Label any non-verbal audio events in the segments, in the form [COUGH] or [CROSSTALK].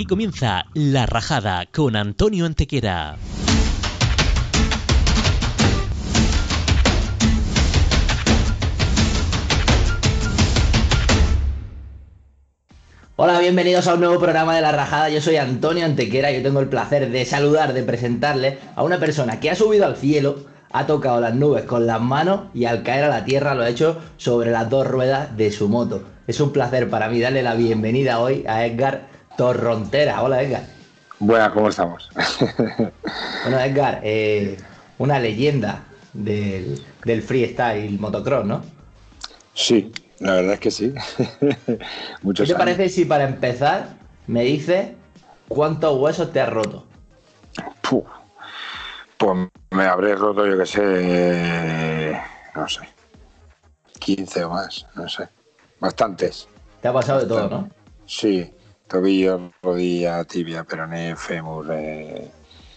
Aquí comienza La Rajada con Antonio Antequera. Hola, bienvenidos a un nuevo programa de La Rajada. Yo soy Antonio Antequera y yo tengo el placer de saludar, de presentarle a una persona que ha subido al cielo, ha tocado las nubes con las manos y al caer a la tierra lo ha hecho sobre las dos ruedas de su moto. Es un placer para mí darle la bienvenida hoy a Edgar Torrontera. Hola, Edgar. Buenas, ¿cómo estamos? [LAUGHS] bueno, Edgar, eh, una leyenda del, del freestyle motocross, ¿no? Sí, la verdad es que sí. [LAUGHS] ¿Qué te parece si para empezar me dices cuántos huesos te has roto? Pues me habré roto, yo que sé, no sé, 15 o más, no sé. Bastantes. Te ha pasado de todo, ¿no? Sí, tobillo, rodilla, tibia, peroné, fémur, eh,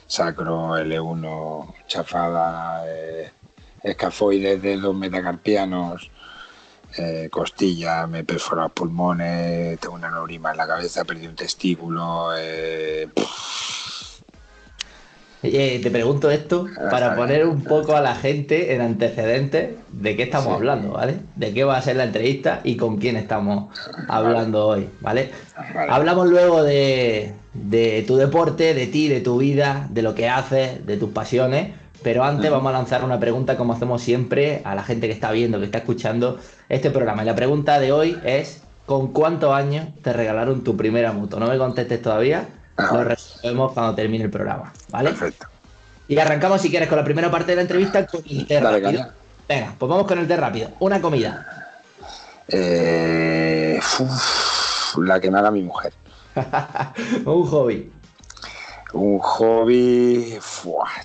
sacro, L1, chafada, eh, escafoides, dedos metacarpianos, eh, costilla, me perfora pulmones, tengo una neurima en la cabeza, perdí un testículo. Eh, te pregunto esto para poner un poco a la gente en antecedentes de qué estamos hablando, ¿vale? De qué va a ser la entrevista y con quién estamos hablando hoy, ¿vale? Hablamos luego de, de tu deporte, de ti, de tu vida, de lo que haces, de tus pasiones. Pero antes vamos a lanzar una pregunta como hacemos siempre a la gente que está viendo, que está escuchando este programa. Y la pregunta de hoy es, ¿con cuántos años te regalaron tu primera moto? No me contestes todavía, ah, lo resolvemos cuando termine el programa, ¿vale? Perfecto. Y arrancamos, si quieres, con la primera parte de la entrevista con el té rápido. Venga, pues vamos con el té rápido. Una comida. Eh, la que me haga mi mujer. [LAUGHS] Un hobby. Un hobby,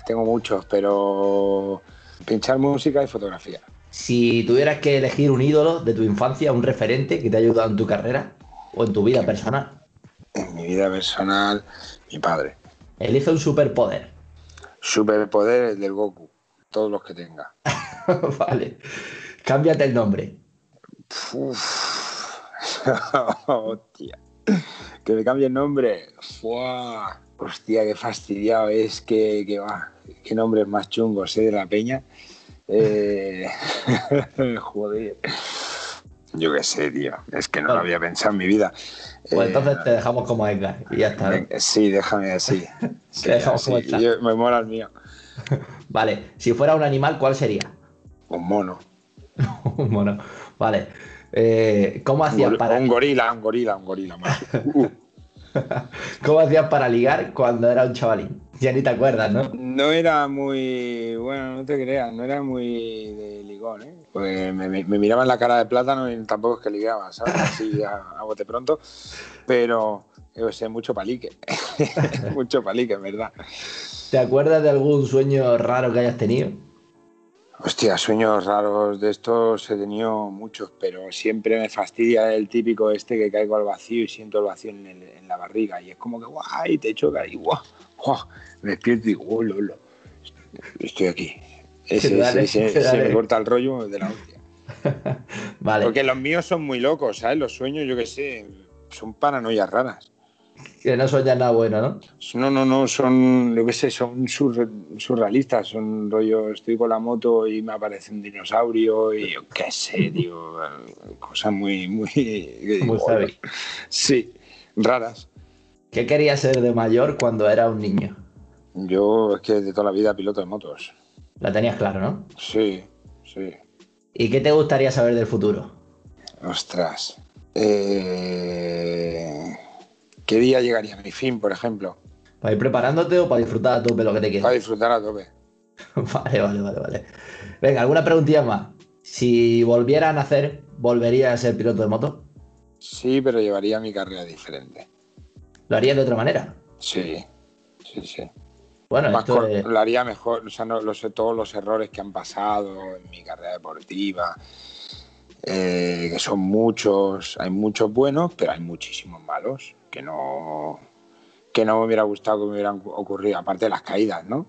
tengo muchos, pero pinchar música y fotografía. Si tuvieras que elegir un ídolo de tu infancia, un referente que te ha ayudado en tu carrera o en tu vida personal. En mi vida personal, mi padre. Elige un superpoder. Superpoder el del Goku, todos los que tenga. [LAUGHS] vale. Cámbiate el nombre. [LAUGHS] Hostia. Que me cambie el nombre. Fuah. Hostia, qué fastidiado es que, que va. Qué nombres más chungos, ¿eh? De la peña. Eh... [LAUGHS] Joder. Yo qué sé, tío. Es que no lo había pensado en mi vida. Pues entonces te dejamos como Edgar y ya está. Sí, déjame así. [LAUGHS] te dejamos como Yo, me mola el mío. [LAUGHS] vale. Si fuera un animal, ¿cuál sería? Un mono. [LAUGHS] un mono. Vale. Eh, ¿Cómo hacías para.? Un gorila, un gorila, un gorila más. ¿Cómo hacías para ligar cuando era un chavalín? Ya ni te acuerdas, ¿no? No era muy. Bueno, no te creas, no era muy de ligón, ¿eh? Pues me, miraban la cara de plátano y tampoco es que ligaba, ¿sabes? Así a, bote pronto. Pero, yo sé, mucho palique. [LAUGHS] mucho palique, en verdad. ¿Te acuerdas de algún sueño raro que hayas tenido? Hostia, sueños raros de estos he tenido muchos, pero siempre me fastidia el típico este que caigo al vacío y siento el vacío en, la barriga. Y es como que, guay, te choca y guau, guau, me despierto y digo, lolo, estoy aquí. Ese, [LAUGHS] se me corta el rollo de la hostia. [LAUGHS] vale. Porque los míos son muy locos, ¿sabes? Los sueños, yo qué sé, son paranoias raras. Que no son ya nada bueno, ¿no? No, no, no, son, lo que sé, son surrealistas, son rollo, estoy con la moto y me aparece un dinosaurio y yo qué sé, [LAUGHS] tío, cosas muy, muy... Muy Sí, raras. ¿Qué querías ser de mayor cuando era un niño? Yo es que de toda la vida piloto de motos. La tenías claro, ¿no? Sí, sí. ¿Y qué te gustaría saber del futuro? Ostras. Eh... ¿Qué día llegaría mi fin, por ejemplo? ¿Para ir preparándote o para disfrutar a tope lo que te quieras? Para disfrutar a tope. [LAUGHS] vale, vale, vale, vale. Venga, ¿alguna preguntilla más? Si volviera a nacer, ¿volvería a ser piloto de moto? Sí, pero llevaría mi carrera diferente. ¿Lo haría de otra manera? Sí, sí, sí. Bueno, esto lo haría mejor, o sea, no lo sé todos los errores que han pasado en mi carrera deportiva, eh, que son muchos, hay muchos buenos, pero hay muchísimos malos que no, que no me hubiera gustado que me hubieran ocurrido, aparte de las caídas, ¿no?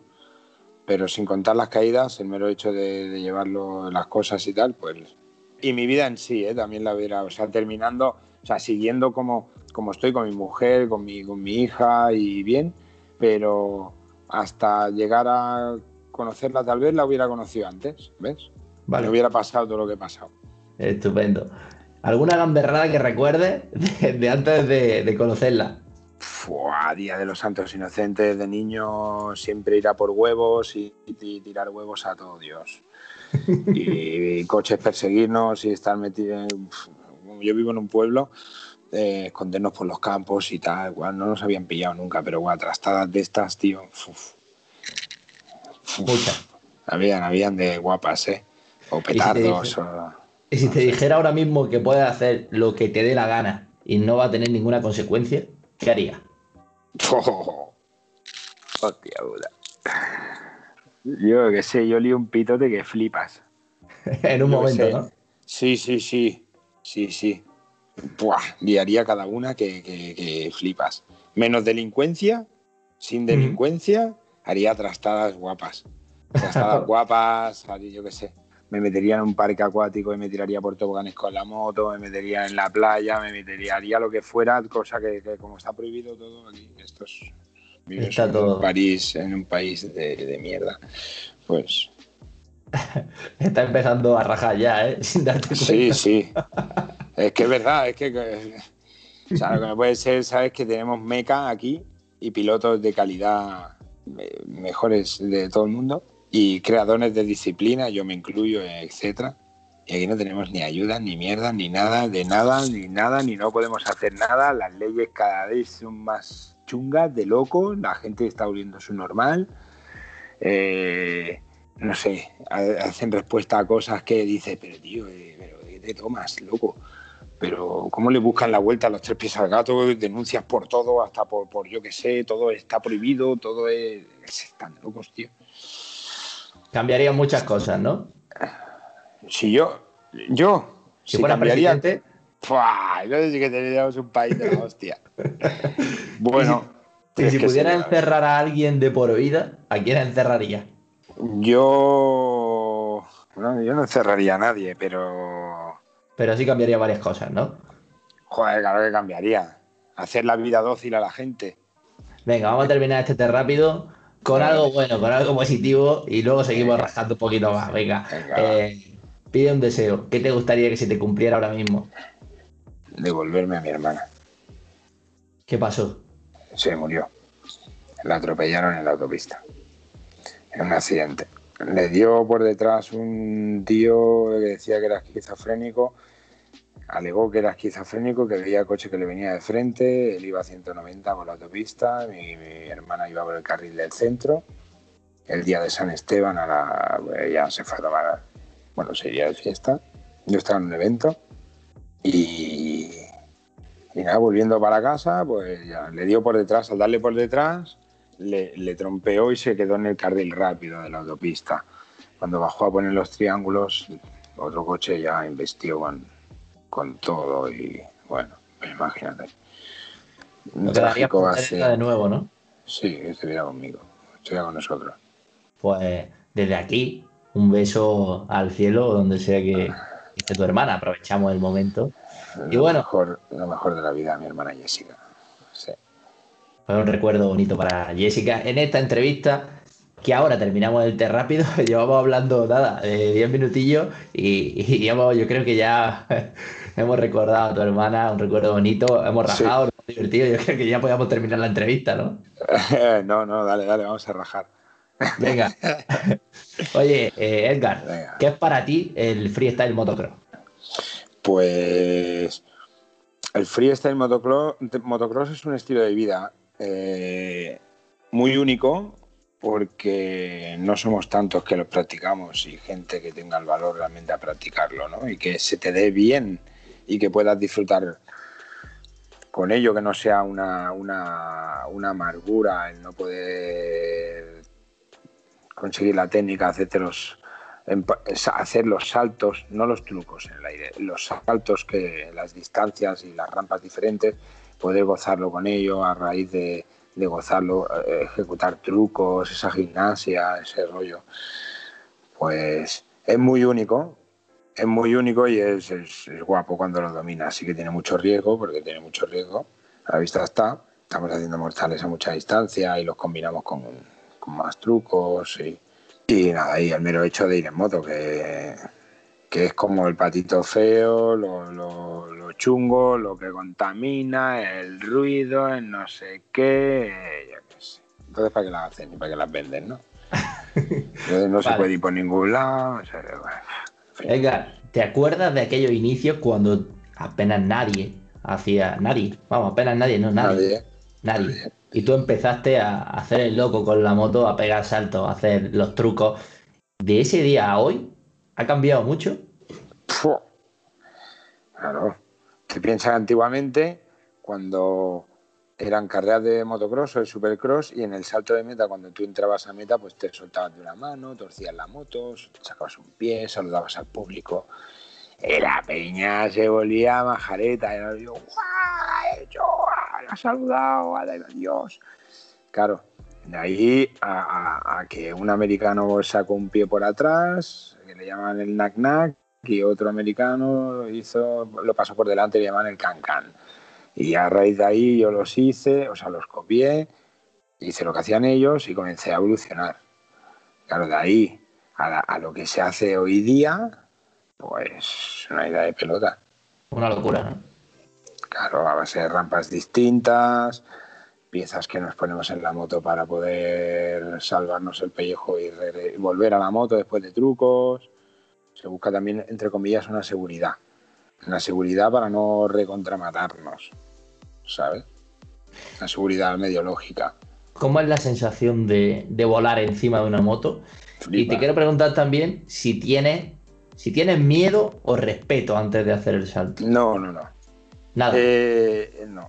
Pero sin contar las caídas, el mero hecho de, llevarlo las cosas y tal, pues... Y mi vida en sí, ¿eh? también la hubiera, o sea, terminando, o sea, siguiendo como como estoy con mi mujer, con mi, con mi hija y bien, pero hasta llegar a conocerla tal vez la hubiera conocido antes, ¿ves? Vale. Hubiera pasado todo lo que he pasado. Estupendo. ¿Alguna gamberrada que recuerde de, antes de, conocerla? Fua, Día de los Santos Inocentes de niño, siempre ir a por huevos y, tirar huevos a todo Dios. [LAUGHS] y, coches perseguirnos y estar metidos. Yo vivo en un pueblo, eh, escondernos por los campos y tal. Igual no nos habían pillado nunca, pero igual, trastadas de estas, tío. Muchas. Habían, habían de guapas, ¿eh? O petardos. Y si te dijera ahora mismo que puedes hacer lo que te dé la gana y no va a tener ninguna consecuencia, ¿qué haría? [LAUGHS] hostia puta. Yo qué sé, yo lío un pitote que flipas. [LAUGHS] en un momento, ¿no? Sí, sí, sí. Sí, sí. Buah, liaría cada una que, flipas. Menos delincuencia, sin delincuencia, haría trastadas guapas. Trastadas [LAUGHS] guapas, yo qué sé me metería en un parque acuático y me tiraría por toboganes con la moto, me metería en la playa, me metería, haría lo que fuera, cosa que, como está prohibido todo aquí, estos vives en un París, en un país de, mierda, pues... [LAUGHS] está empezando a rajar ya, ¿eh? [LAUGHS] Sin darte cuenta. Sí, sí. Es que es verdad, es que... O sea, lo que no puede ser, ¿sabes? Que tenemos meca aquí y pilotos de calidad eh, mejores de todo el mundo y creadores de disciplina, yo me incluyo, etcétera. Y aquí no tenemos ni ayuda, ni mierda, ni nada, de nada, ni nada, ni no podemos hacer nada. Las leyes cada vez son más chungas, de loco, la gente está volviendo su normal. Eh, no sé, hacen respuesta a cosas que dices, pero tío, eh, pero ¿qué te tomas, loco? Pero ¿cómo le buscan la vuelta a los tres pies al gato? Denuncias por todo, hasta por, por yo qué sé, todo está prohibido, todo es... Están locos, tío. Cambiaría muchas cosas, ¿no? Si yo, yo, si, fuera cambiaría, presidente. Yo sí que tendríamos un país de la [LAUGHS] hostia. bueno. Y si, pudiera encerrar a alguien de por vida, ¿a quién encerraría? Yo. No, yo no encerraría a nadie, pero. Pero sí cambiaría varias cosas, ¿no? Joder, claro que cambiaría. Hacer la vida dócil a la gente. Venga, vamos a terminar este rápido con algo bueno, con algo positivo y luego seguimos rascando un poquito más. Venga, eh, pide un deseo. ¿Qué te gustaría que se te cumpliera ahora mismo? Devolverme a mi hermana. ¿Qué pasó? Se murió. La atropellaron en la autopista. En un accidente. Le dio por detrás un tío que decía que era esquizofrénico alegó que era esquizofrénico, que veía el coche que le venía de frente, él iba a 190 por la autopista, mi, hermana iba por el carril del centro. El día de San Esteban a la, pues, ya se fue a tomar, bueno, se iría de fiesta. Yo estaba en un evento y, y nada, volviendo para casa, pues ya le dio por detrás, al darle por detrás, le, le trompeó y se quedó en el carril rápido de la autopista. Cuando bajó a poner los triángulos, otro coche ya investió con, con todo y bueno, imagínate. Un trágico va a ser. de nuevo, ¿no? Sí, estuviera conmigo, estuviera con nosotros. Pues desde aquí, un beso al cielo, donde sea que esté tu hermana, aprovechamos el momento. y bueno, mejor, lo mejor de la vida, mi hermana Jessica. Sí. Fue un recuerdo bonito para Jessica. En esta entrevista que ahora terminamos el té rápido, [LAUGHS] llevamos hablando nada, 10 minutillos y, yo creo que ya [LAUGHS] hemos recordado a tu hermana, un recuerdo bonito, hemos rajado, divertido, yo creo que ya podíamos terminar la entrevista, ¿no? [LAUGHS] no, no, dale, dale, vamos a rajar. Venga. Oye, eh, Edgar, ¿qué es para ti el freestyle motocross? Pues el freestyle motocross, motocross es un estilo de vida eh, muy único, porque no somos tantos que lo practicamos y gente que tenga el valor realmente a practicarlo, ¿no? Y que se te dé bien y que puedas disfrutar con ello, que no sea una, una, una amargura el no poder conseguir la técnica, hacerte los, hacer los saltos, no los trucos en el aire, los saltos que las distancias y las rampas diferentes, poder gozarlo con ello a raíz de, de gozarlo, eh, ejecutar trucos, esa gimnasia, ese rollo, pues es muy único, es muy único y es, guapo cuando lo domina. Sí que tiene mucho riesgo, porque tiene mucho riesgo, A la vista está. Estamos haciendo mortales a mucha distancia y los combinamos con, con más trucos y, y nada, y el mero hecho de ir en moto, que, que es como el patito feo, lo, lo, lo, chungo, lo que contamina, el ruido, el no sé qué, yo qué sé. Entonces, ¿para qué las hacen y para qué las venden, no? [LAUGHS] Entonces, no vale. se puede ir por ningún lado. O sea, bueno, en fin. Edgar, ¿te acuerdas de aquellos inicios cuando apenas nadie hacía, nadie, vamos, apenas nadie, no nadie, nadie, nadie. nadie. Y tú empezaste a hacer el loco con la moto, a pegar saltos, a hacer los trucos. De ese día a hoy, ¿ha cambiado mucho? Claro. ¿Qué piensas antiguamente cuando eran carreras de motocross o de supercross y en el salto de meta, cuando tú entrabas a meta, pues te soltabas de una mano, torcías la moto, sacabas un pie, saludabas al público. La peña se volvía majareta, y yo, ¡guau! Hecho, ¡Lo ha saludado! ¡Adiós! Claro, de ahí a, a, a, que un americano sacó un pie por atrás, que le llaman el knack-knack, y otro americano hizo, lo pasó por delante y le llaman el can-can. Y a raíz de ahí yo los hice, o sea, los copié, hice lo que hacían ellos y comencé a evolucionar. Claro, de ahí a, la, a lo que se hace hoy día, pues una idea de pelota. Una locura, ¿no? Claro, a base de rampas distintas, piezas que nos ponemos en la moto para poder salvarnos el pellejo y volver a la moto después de trucos. Se busca también, entre comillas, una seguridad. Una seguridad para no recontramatarnos, ¿sabes? Una seguridad medio lógica. ¿Cómo es la sensación de, de volar encima de una moto? Flipa. Y te quiero preguntar también si tienes, si tienes miedo o respeto antes de hacer el salto. No, no, no. Nada. Eh, no.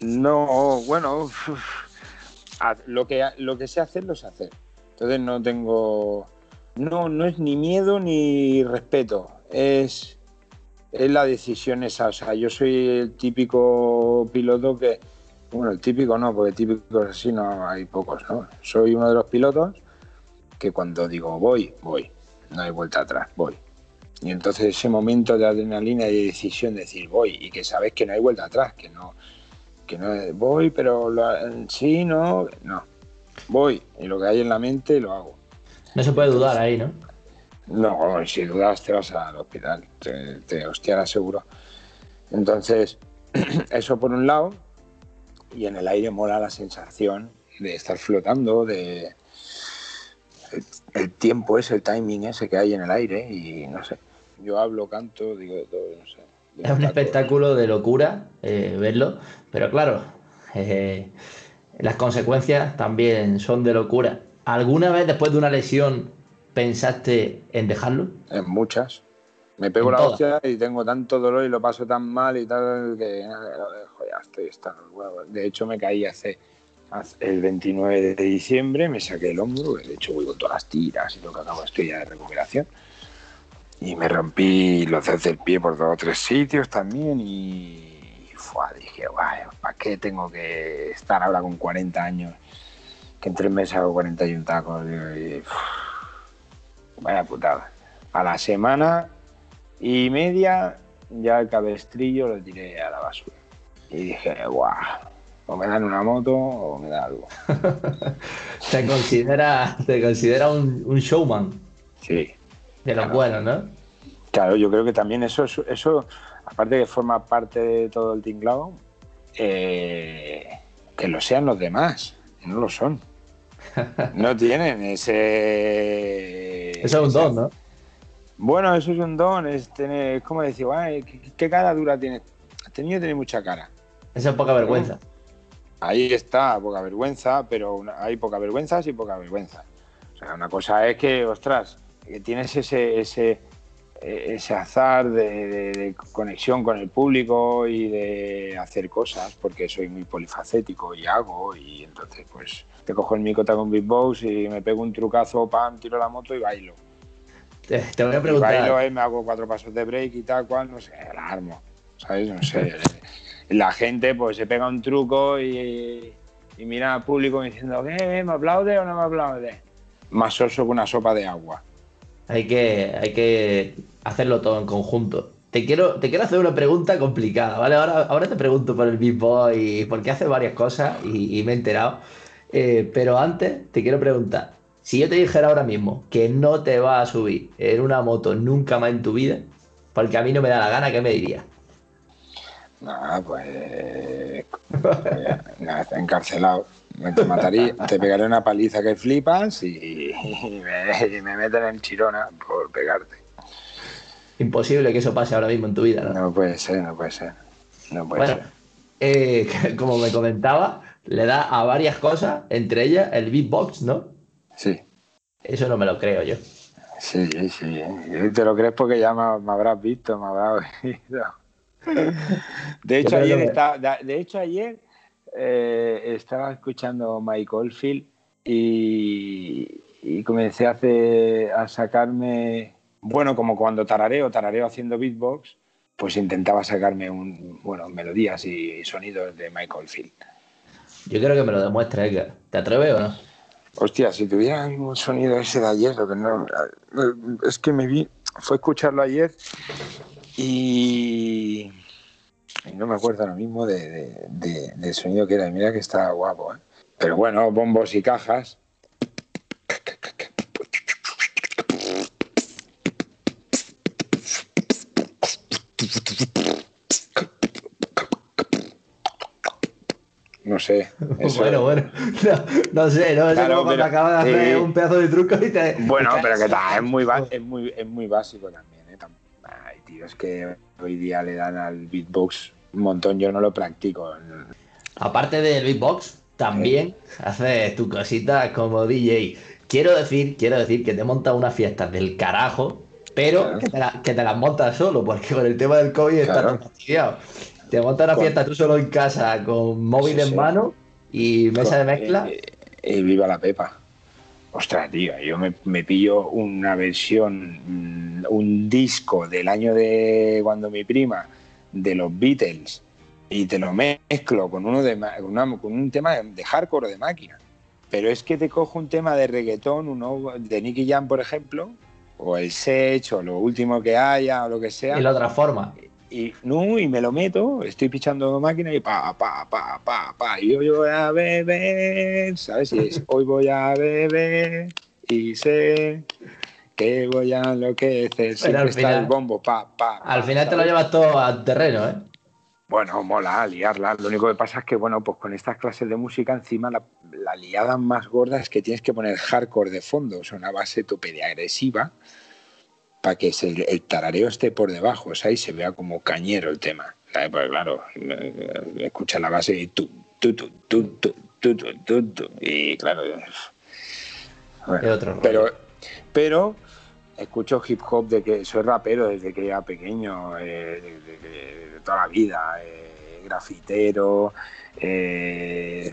No, bueno, lo que, lo que sé hacer, lo sé hacer. Entonces no tengo. No, no es ni miedo ni respeto. Es, es la decisión esa. O sea, yo soy el típico piloto que. Bueno, el típico no, porque típicos así no hay pocos, ¿no? Soy uno de los pilotos que cuando digo voy, voy. No hay vuelta atrás, voy. Y entonces ese momento de adrenalina y de decisión de decir voy y que sabes que no hay vuelta atrás, que no, que no es, voy, pero lo, sí, no, no. Voy y lo que hay en la mente lo hago. No se puede dudar ahí, ¿no? No, si dudas te vas al hospital, te, te hostiarás seguro. Entonces, [CLEARS THROAT] eso por un lado, y en el aire mola la sensación de estar flotando, de el, el tiempo ese, el timing ese que hay en el aire y no sé. Yo hablo, canto, digo de todo, no sé. Es un espectáculo de locura eh, verlo, pero claro, eh, las consecuencias también son de locura. ¿Alguna vez después de una lesión pensaste en dejarlo? En muchas. Me pego ¿En la todas? hostia y tengo tanto dolor y lo paso tan mal y tal que dejo, ya estoy huevos. De hecho, me caí hace, hace- el 29 de diciembre, me saqué el hombro, de hecho voy con todas las tiras y lo que acabo estoy ya de recuperación. Y me rompí los dedos del pie por dos o tres sitios también y fua, dije, guay, ¿para qué tengo que estar ahora con 40 años? Que en tres meses hago 41 tacos. y, uf, vaya putada. A la semana y media ya el cabestrillo lo tiré a la basura. Y dije, guau, o me dan una moto o me da algo. [LAUGHS] Te considera, te considera un, un showman Sí. De los Claro. buenos, ¿no? Claro, yo creo que también eso, eso, aparte de formar parte de todo el tinglado, eh, que lo sean los demás, no lo son. [LAUGHS] No tienen ese... Eso es un don, ¿no? Bueno, eso es un don, es, tener, es como decir, "Ay, ¿qué, qué cara dura tienes? Este niño tiene mucha cara. Eso es poca vergüenza. Ahí está, poca vergüenza, pero una- hay poca vergüenzas y poca vergüenza. O sea, una cosa es que, ostras, que tienes ese, ese, eh, ese azar de, de- de conexión con el público y de hacer cosas, porque soy muy polifacético y hago, y entonces pues te cojo el micota con Big Boss y me pego un trucazo, pam, tiro la moto y bailo. Te, te voy a Y preguntar. bailo, eh, me hago cuatro pasos de break y tal, cual, no sé, la armo, ¿sabes? No sé. la gente pues se pega un truco y, y mira al público diciendo, ¿qué? ¿Me aplaude o no me aplaude? Más oso que una sopa de agua. Hay que, hay que hacerlo todo en conjunto. te quiero, te quiero hacer una pregunta complicada, ¿vale? Ahora, ahora te pregunto por el Big Boy, porque hace varias cosas y, me he enterado. Eh, pero antes te quiero preguntar, si yo te dijera ahora mismo que no te vas a subir en una moto nunca más en tu vida, porque a mí no me da la gana, ¿qué me dirías? Nada, [LAUGHS] pues. nada, encarcelado. Te mataría, te pegaré una paliza que flipas y, me, me, meten en chirona por pegarte. Imposible que eso pase ahora mismo en tu vida, ¿no? No puede ser, no puede ser. No puede bueno, ser. Eh, [LAUGHS] como me comentaba, le da a varias cosas, entre ellas el beatbox, ¿no? Sí. Eso no me lo creo yo. Sí, sí. Te lo crees porque ya me, habrás visto, me habrás [LAUGHS] oído. [LAUGHS] De hecho, ayer, de hecho, ayer eh, estaba escuchando Mike Oldfield y, y comencé a, hacer, a sacarme, bueno, como cuando tarareo, tarareo haciendo beatbox, pues intentaba sacarme un, bueno, melodías y sonidos de Michael Field. Yo creo que me lo demuestra, Edgar. ¿Te atreves o no? Hostia, si tuviera un sonido ese de ayer, lo que no. Es que me vi. Fue escucharlo ayer y. no me acuerdo ahora mismo de, del sonido que era. Mira que está guapo, ¿eh? Pero bueno, bombos y cajas. No sé. bueno, bueno. No, sé, no sé cómo cuando acabas de hacer un pedazo de truco y te. Bueno, [LAUGHS] pero que tal, es muy, es, muy, es muy básico también, Ay, tío, es que hoy día le dan al beatbox un montón, yo no lo practico. Aparte del beatbox, también haces tu cosita como DJ. Quiero decir, quiero decir que te montas una fiesta del carajo, pero que, te las montas solo, porque con el tema del COVID está fastidiado. Te montas una fiesta tú solo en casa con móvil en mano y mesa de mezcla. Y, eh, eh, viva la Pepa. Ostras, tío, yo me, pillo una versión, mm, un disco del año de cuando mi prima, de los Beatles, y te lo mezclo con uno de con un tema de hardcore de máquina. Pero es que te cojo un tema de reggaetón, uno de Nicky Jam, por ejemplo, o el Sech, o lo último que haya, o lo que sea. Y la otra forma y no, y me lo meto, estoy pichando máquina y pa, pa, pa, pa, pa, y hoy voy a beber, ¿sabes? Y es, [LAUGHS] hoy voy a beber y sé que voy a enloquecer, siempre está el bombo, pa, pa. Al final te lo llevas todo al terreno, ¿eh? Bueno, mola liarla. Lo único que pasa es que, bueno, pues con estas clases de música encima la, la liada más gorda es que tienes que poner hardcore de fondo, o sea, una base tope de agresiva para que el tarareo esté por debajo, o sea, y se vea como cañero el tema. Pues claro, escucha la base y tú, tú, tú, tú, tú, tú, tú, y claro, pero, pero escucho hip hop de que soy rapero desde que era pequeño, eh, de, toda la vida, eh, grafitero, eh,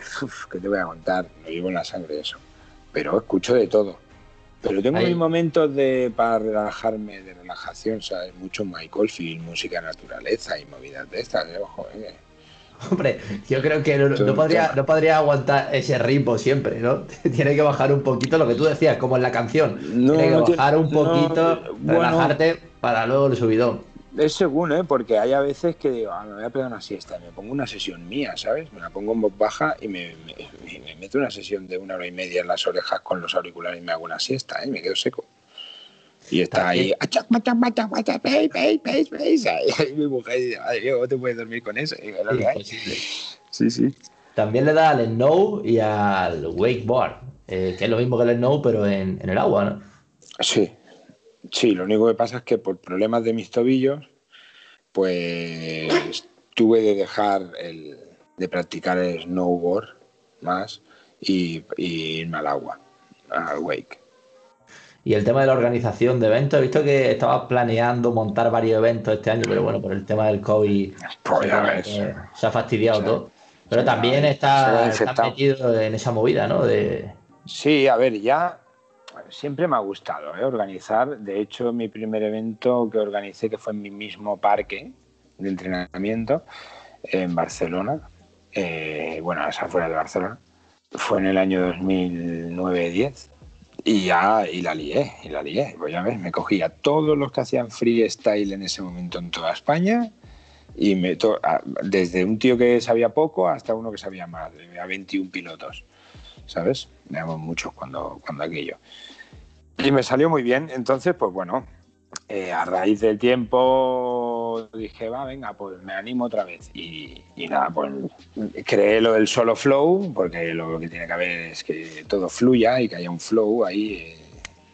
¿qué te voy a contar? Me vivo en la sangre eso. Pero escucho de todo pero tengo mis momentos de para relajarme, de relajación, ¿sabes? Mucho Michael Field, música naturaleza y movidas de estas, ¿eh? ojo, ¿eh? Hombre, yo creo que no, podría, no podría aguantar ese ritmo siempre, ¿no? [LAUGHS] Tiene que bajar un poquito lo que tú decías, como en la canción. Tiene que bajar un poquito, relajarte para luego el subidón. Es según, ¿eh? Porque hay a veces que digo, ah, me voy a pegar una siesta, me pongo una sesión mía, ¿sabes? Me la pongo en voz baja y me, meto una sesión de una hora y media en las orejas con los auriculares y me hago una siesta, ¿eh? Me quedo seco. Y está ahí, y mi mujer dice, ¿cómo te puedes dormir con eso? Sí, sí. También le da al snow y al wakeboard, eh, que es lo mismo que el snow, pero en, en el agua, ¿no? Sí, Sí, lo único que pasa es que por problemas de mis tobillos, pues [LAUGHS] tuve de dejar el, de practicar el snowboard más y, irme al agua, al wake. Y el tema de la organización de eventos, he visto que estabas planeando montar varios eventos este año, pero bueno, por el tema del COVID pues se, ha fastidiado todo. Pero también está, metido en esa movida, ¿no? De... Sí, a ver, ya siempre me ha gustado ¿eh? organizar. De hecho, mi primer evento que organicé, que fue en mi mismo parque de entrenamiento en Barcelona, eh, bueno, esa fuera de Barcelona, fue en el año 2009-10. Y ya, y la lié, y la lié. Pues ya ves, me cogía todos los que hacían freestyle en ese momento en toda España y me desde un tío que sabía poco hasta uno que sabía más, a 21 pilotos, ¿sabes? Éramos muchos cuando, cuando aquello. Y me salió muy bien, entonces, pues bueno, eh, a raíz del tiempo dije, va, venga, pues me animo otra vez. Y, nada, pues creé lo del solo flow, porque lo que tiene que haber es que todo fluya y que haya un flow ahí,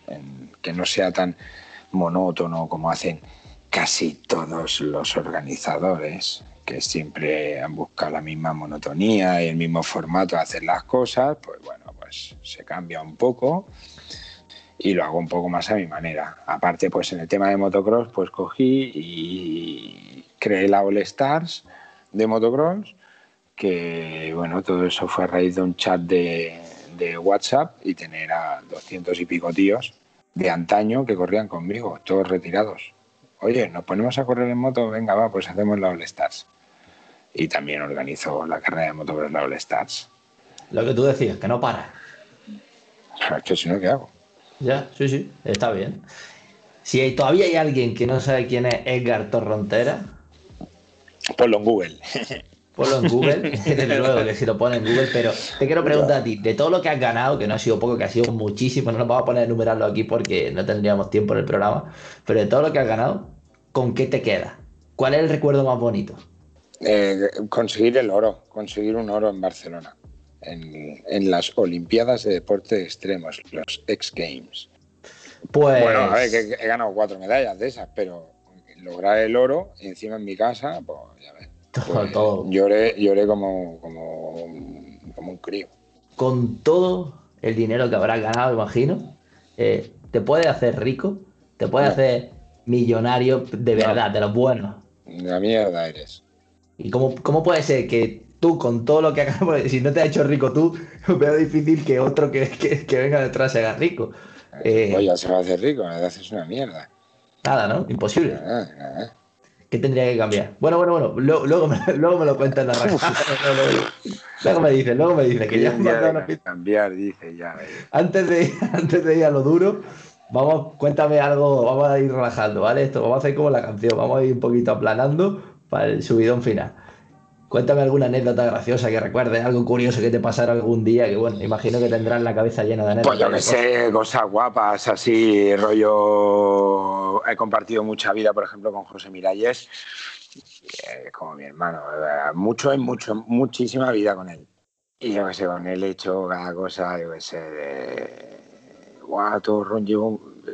eh, que no sea tan monótono como hacen casi todos los organizadores, que siempre han buscado la misma monotonía y el mismo formato de hacer las cosas, pues bueno, pues se cambia un poco y lo hago un poco más a mi manera. Aparte, pues en el tema de motocross, pues cogí y creé la All Stars de motocross, que bueno, todo eso fue a raíz de un chat de, de WhatsApp y tener a doscientos y pico tíos de antaño que corrían conmigo, todos retirados. Oye, nos ponemos a correr en moto, venga, va, pues hacemos la All Stars. Y también organizo la carrera de motocross, la All Stars. Lo que tú decías, que no para. Es que si no, ¿qué hago? Ya, sí, sí, está bien. Si todavía hay alguien que no sabe quién es Edgar Torrontera, ponlo en Google. [LAUGHS] Ponlo en Google, [LAUGHS] [LAUGHS] desde luego que si lo pone en Google, pero te quiero preguntar a ti, de todo lo que has ganado, que no ha sido poco, que ha sido muchísimo, no nos vamos a poner a enumerarlo aquí porque no tendríamos tiempo en el programa, pero de todo lo que has ganado, ¿con qué te queda? ¿Cuál es el recuerdo más bonito? Eh, conseguir el oro, conseguir un oro en Barcelona en, las Olimpiadas de Deporte Extremos, los X Games. Pues... Bueno, a ver, que he ganado cuatro medallas de esas, pero lograr el oro encima en mi casa, pues ya ves. Pues, lloré, lloré como, como, como, un crío. Con todo el dinero que habrás ganado, imagino, eh, te puede hacer rico, te puede hacer millonario de verdad, de los buenos. La mierda eres. ¿Y cómo, cómo puede ser que tú con todo lo que hagas, [LAUGHS] si no te ha hecho rico tú, [LAUGHS] veo difícil que otro que, venga detrás se haga rico. Eh, Oye, se va a hacer rico, me haces una mierda. Nada, ¿no? Imposible. ¿Qué tendría que cambiar? Bueno, bueno, bueno, luego, me, [LAUGHS] luego me lo cuentas la raza. luego me dices, luego me dices que ya me cambiar, dice ya. Antes de, [LAUGHS] antes de ir a lo duro, vamos, cuéntame algo, vamos a ir relajando, ¿vale? Esto vamos a hacer como la canción, vamos a ir un poquito aplanando para el subidón final. Cuéntame alguna anécdota graciosa que recuerdes, algo curioso que te pasara algún día, que bueno, imagino que tendrás la cabeza llena de anécdotas. Pues yo que sé, cosas guapas, así, rollo. He compartido mucha vida, por ejemplo, con José Miralles, como mi hermano. Mucho, mucho, muchísima vida con él. Y yo que sé, con él he hecho cada cosa, yo que sé, de. Guau, todo ron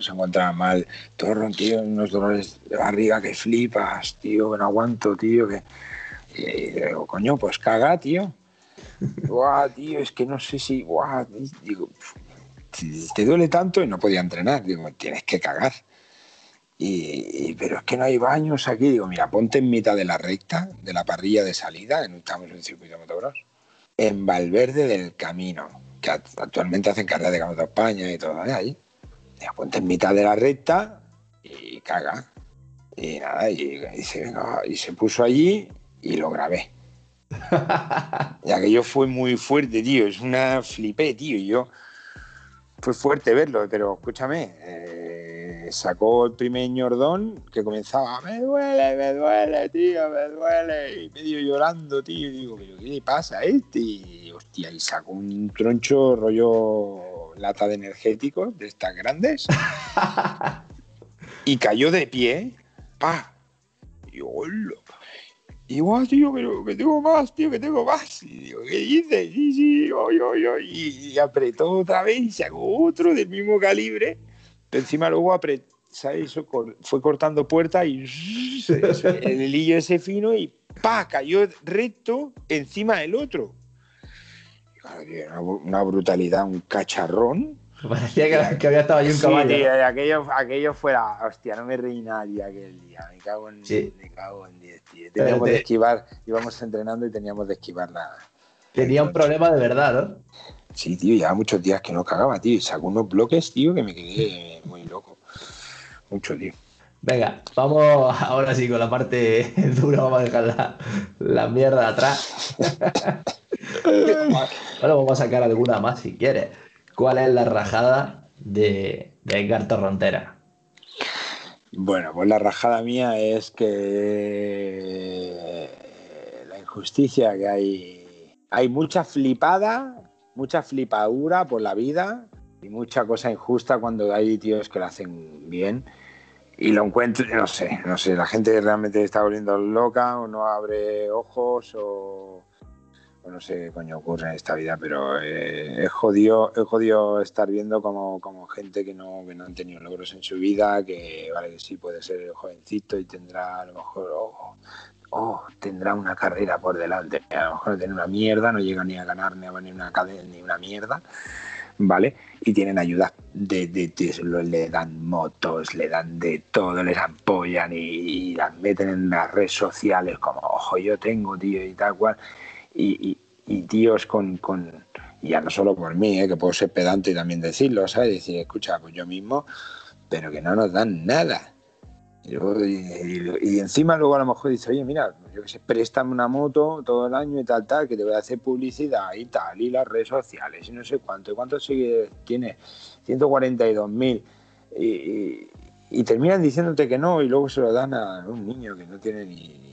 se encontraba mal. Todo ron, tío, unos dolores de barriga que flipas, tío, que no aguanto, tío, que y digo, coño, pues caga, tío. [LAUGHS] Guau, tío, es que no sé si. Guau, digo, te duele tanto y no podía entrenar. Digo, tienes que cagar. Y, pero es que no hay baños aquí. Digo, mira, ponte en mitad de la recta, de la parrilla de salida, en, estamos en un circuito de motocross, en Valverde del Camino, que actualmente hacen carrera de Camino de España y todo ahí. Digo, ponte en mitad de la recta y caga. Y nada, y, y se puso allí y lo grabé. ya que yo fue muy fuerte, tío. Es una flipé, tío. Y yo fue fuerte verlo, pero escúchame, eh, sacó el primer ñordón que comenzaba, me duele, me duele, tío, me duele. Y medio llorando, tío. Y digo, ¿pero qué le pasa a este? Y hostia, y sacó un troncho rollo lata de energéticos de estas grandes. [LAUGHS] y cayó de pie. ¡Pah! Y yo, Igual, tío, pero que tengo más, tío, que tengo más. Y digo, ¿qué dices? Sí, sí, oy, oy, oy. Y, apretó otra vez y sacó otro del mismo calibre. Pero encima luego apretó, ¿sabes? fue cortando puertas y [LAUGHS] el hilillo ese fino y pa, cayó recto encima del otro. Una, una brutalidad, un cacharrón. [LAUGHS] Parecía que, había estado allí un caballo. Sí, aquello, aquello fuera. Hostia, no me reí nadie aquel día. Me cago en, me cago en 10, tío. Teníamos de esquivar, íbamos entrenando y teníamos de esquivar la. Tenía un problema de verdad, ¿no? Sí, tío, ya muchos días que no cagaba, tío. Y sacó unos bloques, tío, que me quedé muy loco. Mucho, tío. Venga, vamos ahora sí con la parte [LAUGHS] dura, vamos a dejar la, la mierda atrás. [LAUGHS] bueno, vamos a sacar alguna más si quieres. ¿Cuál es la rajada de, de Edgar Torrontera? Bueno, pues la rajada mía es que la injusticia que hay, hay mucha flipada, mucha flipadura por la vida y mucha cosa injusta cuando hay tíos que lo hacen bien y lo encuentro, no sé, no sé, la gente realmente está volviendo loca o no abre ojos o, no sé coño ocurre en esta vida, pero eh, es, jodido, es jodido estar viendo como, como gente que no, que no han tenido logros en su vida, que vale que sí puede ser jovencito y tendrá a lo mejor, oh, tendrá una carrera por delante, a lo mejor tiene una mierda, no llega ni a ganar ni a venir una cadena ni una mierda ¿vale? Y tienen ayuda de, de, le dan motos, le dan de todo, les apoyan y, las meten en las redes sociales como, ojo, yo tengo, tío, y tal cual. Y, y, tíos con, con, ya no solo por mí, ¿eh? que puedo ser pedante y también decirlo, ¿sabes? Decir, escucha, pues yo mismo, pero que no nos dan nada. Y, encima luego a lo mejor dice, oye, mira, yo que sé, préstame una moto todo el año y tal, tal, que te voy a hacer publicidad y tal, y las redes sociales y no sé cuánto. ¿Y cuánto sigue? Tiene 142 mil. Y, y, terminan diciéndote que no y luego se lo dan a un niño que no tiene ni,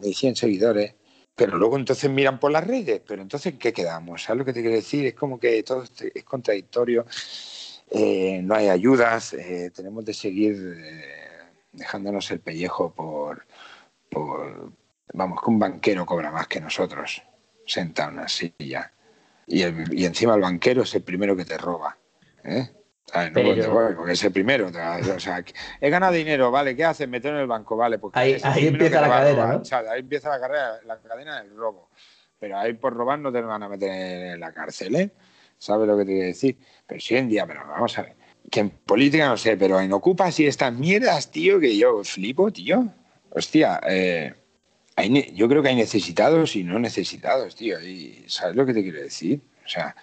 ni, 100 seguidores. Pero luego entonces miran por las redes, pero entonces ¿qué quedamos? ¿Sabes lo que te quiero decir? Es como que todo es contradictorio. Eh, no hay ayudas, eh, tenemos de seguir eh, dejándonos el pellejo por, vamos, que un banquero cobra más que nosotros, sentado en una silla. Y, y encima el banquero es el primero que te roba. ¿eh? Porque es el primero. O sea, he ganado dinero, vale, ¿qué haces? Meter en el banco, vale. Porque ahí, empieza la cadena, ¿no? ahí empieza la, carrera, la cadena del robo. Pero ahí por robar no te van a meter en la cárcel, ¿eh? ¿Sabes lo que te quiero decir? Pero si en día, pero vamos a ver que en política no sé, pero en Ocupas y estas mierdas, tío, que yo flipo, tío. Hostia, eh, yo creo que hay necesitados y no necesitados, tío. Y ¿Sabes lo que te quiero decir? O sea,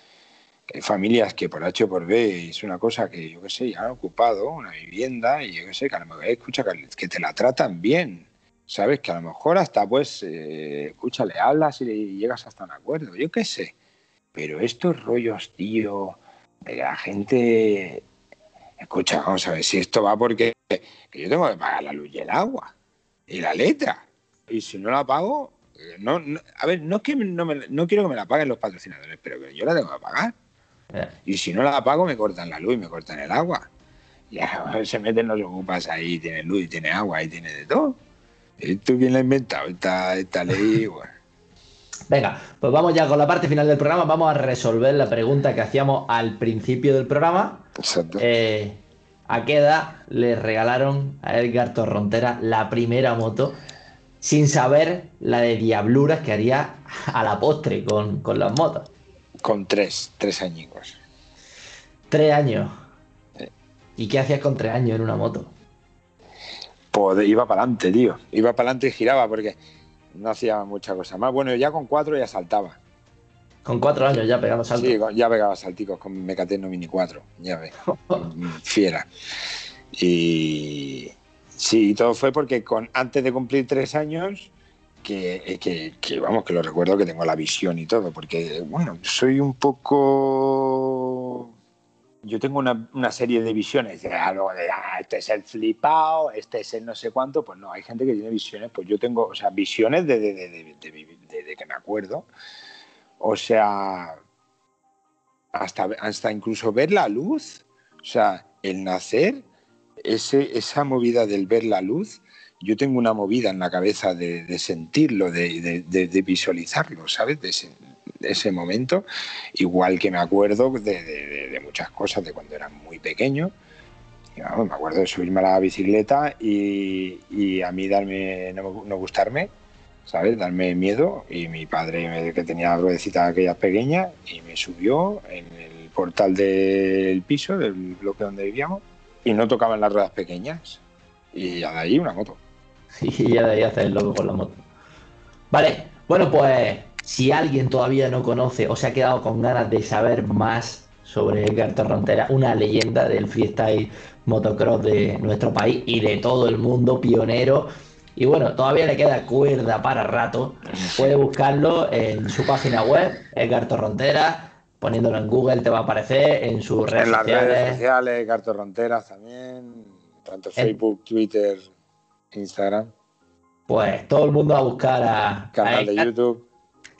familias que por H o por B es una cosa que, yo qué sé, ya han ocupado una vivienda y yo qué sé, que a lo mejor escucha que, te la tratan bien. ¿Sabes? Que a lo mejor hasta pues, eh, le hablas y llegas hasta un acuerdo. Yo qué sé. Pero estos rollos, tío, de la gente Escucha, vamos a ver si esto va porque yo tengo que pagar la luz y el agua y la letra. Y si no la pago, no, a ver, no es que no, me, no, quiero que me la paguen los patrocinadores, pero que yo la tengo que pagar. Y si no la pago, me cortan la luz y me cortan el agua. Ya se meten los ocupas ahí, tiene luz y tiene agua y tiene de todo. ¿Esto quién la ha inventado? Esta, esta ley, [LAUGHS] bueno. Venga, pues vamos ya con la parte final del programa. Vamos a resolver la pregunta que hacíamos al principio del programa. Eh, ¿A qué edad le regalaron a Edgar Torrontera la primera moto sin saber la de diabluras que haría a la postre con, las motos? Con tres, tres añicos. Tres años. ¿Y qué hacías con tres años en una moto? Pues iba para adelante, tío. Iba para adelante y giraba porque no hacía mucha cosa más. Bueno, ya con cuatro ya saltaba. Con cuatro años ya pegaba saltos. Sí, ya pegaba salticos con Mecateno Mini 4, ya ves. [LAUGHS] Fiera. Y sí, todo fue porque con, antes de cumplir tres años, que, que, vamos, que lo recuerdo que tengo la visión y todo, porque bueno, soy un poco yo tengo una, serie de visiones, de algo de ah, este es el flipado, este es el no sé cuánto, pues no, hay gente que tiene visiones, pues yo tengo, o sea, visiones de, de, que me acuerdo, o sea, hasta, hasta incluso ver la luz, o sea, el nacer, ese, esa movida del ver la luz, yo tengo una movida en la cabeza de, sentirlo, de, visualizarlo, ¿sabes? De, ese momento, igual que me acuerdo de, muchas cosas de cuando era muy pequeño. me acuerdo de subirme a la bicicleta y, a mí darme, no, gustarme, ¿sabes? Darme miedo. Y mi padre, que tenía ruedecita aquella pequeña, y me subió en el portal del piso, del bloque donde vivíamos, y no tocaban las ruedas pequeñas. Y de ahí una moto. [LAUGHS] Y ya de ahí hacer el loco con la moto. Vale, bueno, pues si alguien todavía no conoce o se ha quedado con ganas de saber más sobre Edgar Torrontera, una leyenda del freestyle motocross de nuestro país y de todo el mundo, pionero. Y bueno, todavía le queda cuerda para rato. Puede buscarlo en su página web, Edgar Torrontera. poniéndolo en Google te va a aparecer, en sus redes en las sociales. redes sociales, Cartorronteras también, tanto Facebook, Twitter, Instagram, Pues todo el mundo va a buscar a, a canal de. YouTube.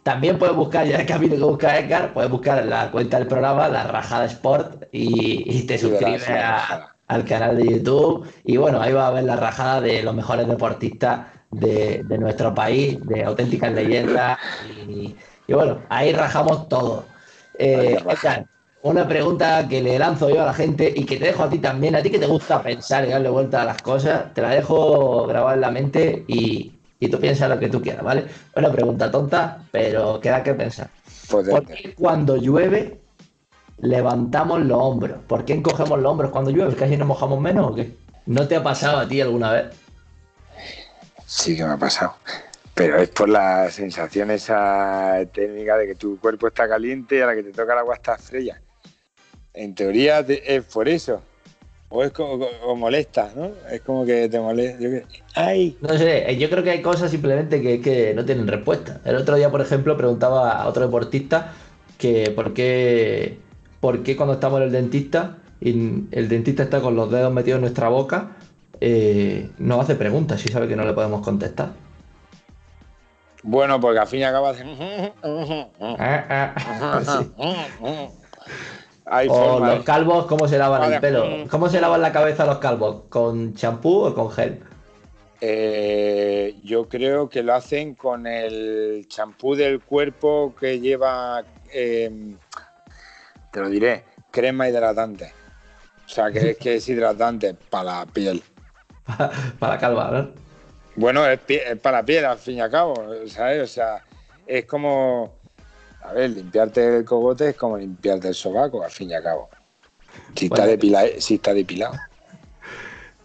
También puedes buscar, ya que ha habido que buscar a Edgar, puedes buscar la cuenta del programa, la Rajada Sport, y, y te Y suscribes a- al canal de YouTube. Y bueno, ahí va a ver la rajada de los mejores deportistas de, de nuestro país, de auténticas leyendas. Y, y bueno, ahí rajamos todo. Eh. Edgar, una pregunta que le lanzo yo a la gente y que te dejo a ti también, a ti que te gusta pensar y darle vuelta a las cosas, te la dejo grabada en la mente y, y tú piensas lo que tú quieras, ¿vale? Una pregunta tonta, pero queda que pensar. ¿Por qué cuando llueve levantamos los hombros? ¿Por qué encogemos los hombros cuando llueve? ¿Casi nos mojamos menos o qué? ¿No te ha pasado a ti alguna vez? Sí que me ha pasado. Pero es por la sensación esa técnica de que tu cuerpo está caliente y a la que te toca el agua está fría. En teoría te- es por eso. O es como o molesta, ¿no? Es como que te molesta. ¡Ay! No sé, eh, yo creo que hay cosas simplemente que, que no tienen respuesta. El otro día, por ejemplo, preguntaba a otro deportista que por qué, por qué cuando estamos en el dentista y el dentista está con los dedos metidos en nuestra boca, eh, nos hace preguntas si sabe que no le podemos contestar. Bueno, porque al fin y al cabo hacen. [LAUGHS] [LAUGHS] Hay O forma. los ¿eh? calvos, ¿cómo se lavan el pelo? ¿Cómo se lavan la cabeza los calvos? ¿Con champú o con gel? Eh, yo creo que lo hacen con el champú del cuerpo que lleva, eh, te lo diré, crema hidratante. O sea, que es que es hidratante para la piel. [LAUGHS] Para la calva, ¿no? Bueno, es para la piel, al fin y al cabo, ¿sabes? O sea, es como, a ver, limpiarte el cogote es como limpiarte el sobaco, al fin y al cabo. Si está, depilado, si está depilado.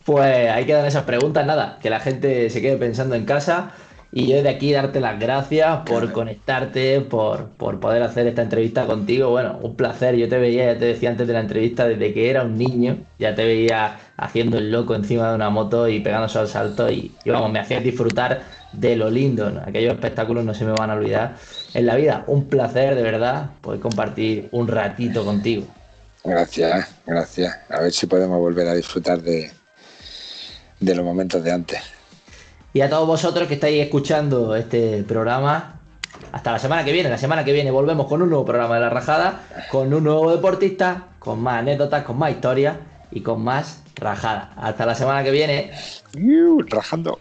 Pues ahí quedan esas preguntas, nada, que la gente se quede pensando en casa y yo de aquí darte las gracias por Claro. conectarte, por, por poder hacer esta entrevista contigo. Bueno, un placer, yo te veía, ya te decía antes de la entrevista, desde que era un niño, ya te veía haciendo el loco encima de una moto y pegándose al salto y, y vamos, me hacías disfrutar de lo lindo, ¿no? aquellos espectáculos no se me van a olvidar en la vida. Un placer, de verdad, poder compartir un ratito contigo. Gracias, gracias. A ver si podemos volver a disfrutar de, de los momentos de antes. Y a todos vosotros que estáis escuchando este programa, hasta la semana que viene. La semana que viene volvemos con un nuevo programa de La Rajada, con un nuevo deportista, con más anécdotas, con más historias y con más rajada. Hasta la semana que viene. Iu, Rajando.